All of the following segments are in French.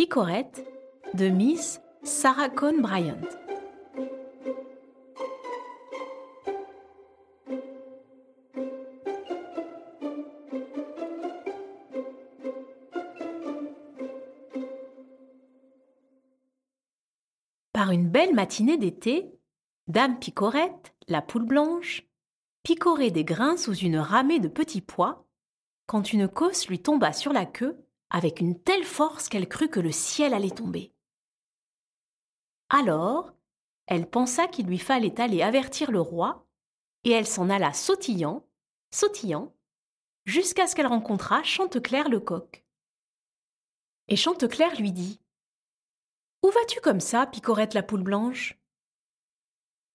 Picorette de Miss Sarah Cohn Bryant. Par une belle matinée d'été, Dame Picorette, la poule blanche, picorait des grains sous une ramée de petits pois, quand une cosse lui tomba sur la queue avec une telle force qu'elle crut que le ciel allait tomber. Alors, elle pensa qu'il lui fallait aller avertir le roi, et elle s'en alla sautillant, sautillant, jusqu'à ce qu'elle rencontrât Chanteclair le coq. Et Chanteclair lui dit Où vas-tu comme ça, Picorette la poule blanche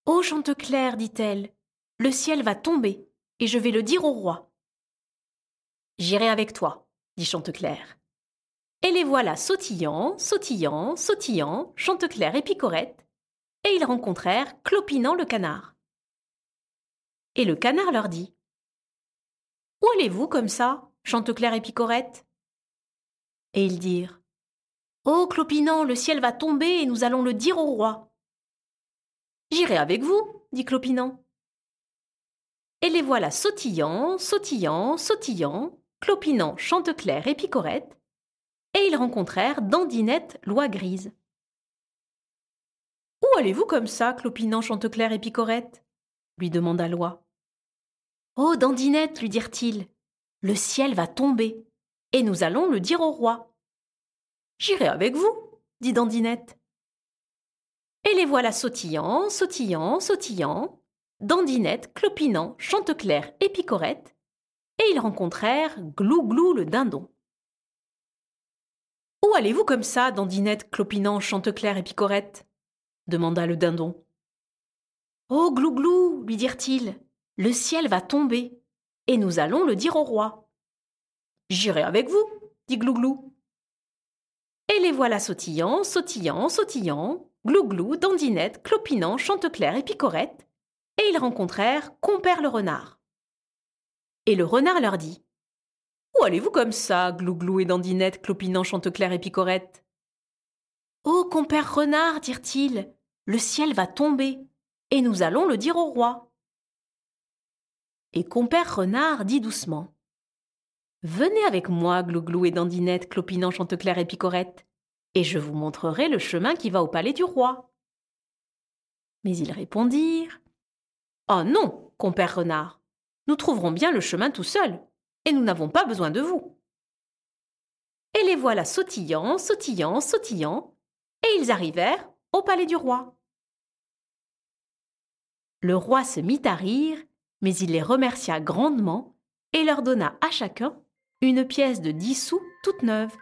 Oh Chanteclair, dit-elle, le ciel va tomber, et je vais le dire au roi. J'irai avec toi, dit Chanteclair. Et les voilà sautillant, sautillant, sautillant, Chanteclair et Picorette, et ils rencontrèrent Clopinant le canard. Et le canard leur dit Où allez-vous comme ça, Chanteclair et Picorette? Et ils dirent Oh, Clopinant, le ciel va tomber et nous allons le dire au roi. J'irai avec vous, dit Clopinant. Et les voilà sautillant, sautillant, sautillant, Clopinant, Chanteclair et Picorette, ils rencontrèrent Dandinette, l'oie grise. Où allez-vous comme ça, Clopinant, Chanteclair et Picorette? lui demanda l'oie. Oh, Dandinette, lui dirent-ils, le ciel va tomber, et nous allons le dire au roi. J'irai avec vous, dit Dandinette. Et les voilà sautillant, sautillant, sautillant, Dandinette, Clopinant, Chanteclair et Picorette, et ils rencontrèrent Glou-Glou le dindon. Allez-vous comme ça, Dandinette, Clopinant, Chanteclair et Picorette? demanda le dindon. Oh, Glou-Glou, lui dirent-ils, le ciel va tomber, et nous allons le dire au roi. J'irai avec vous, dit Glou-Glou. Et les voilà sautillant, sautillant, sautillant, Glou-Glou, Dandinette, Clopinant, Chanteclair et Picorette, et ils rencontrèrent Compère le renard. Et le renard leur dit où allez-vous comme ça, Glouglou et Dandinette, Clopinant, Chanteclair et Picorette? Oh, compère renard, dirent-ils, le ciel va tomber, et nous allons le dire au roi. Et compère renard dit doucement Venez avec moi, Glouglou et Dandinette, Clopinant, Chanteclair et Picorette, et je vous montrerai le chemin qui va au palais du roi. Mais ils répondirent Oh non, compère renard, nous trouverons bien le chemin tout seuls et nous n'avons pas besoin de vous. Et les voilà sautillant, sautillant, sautillant, et ils arrivèrent au palais du roi. Le roi se mit à rire, mais il les remercia grandement et leur donna à chacun une pièce de dix sous toute neuve.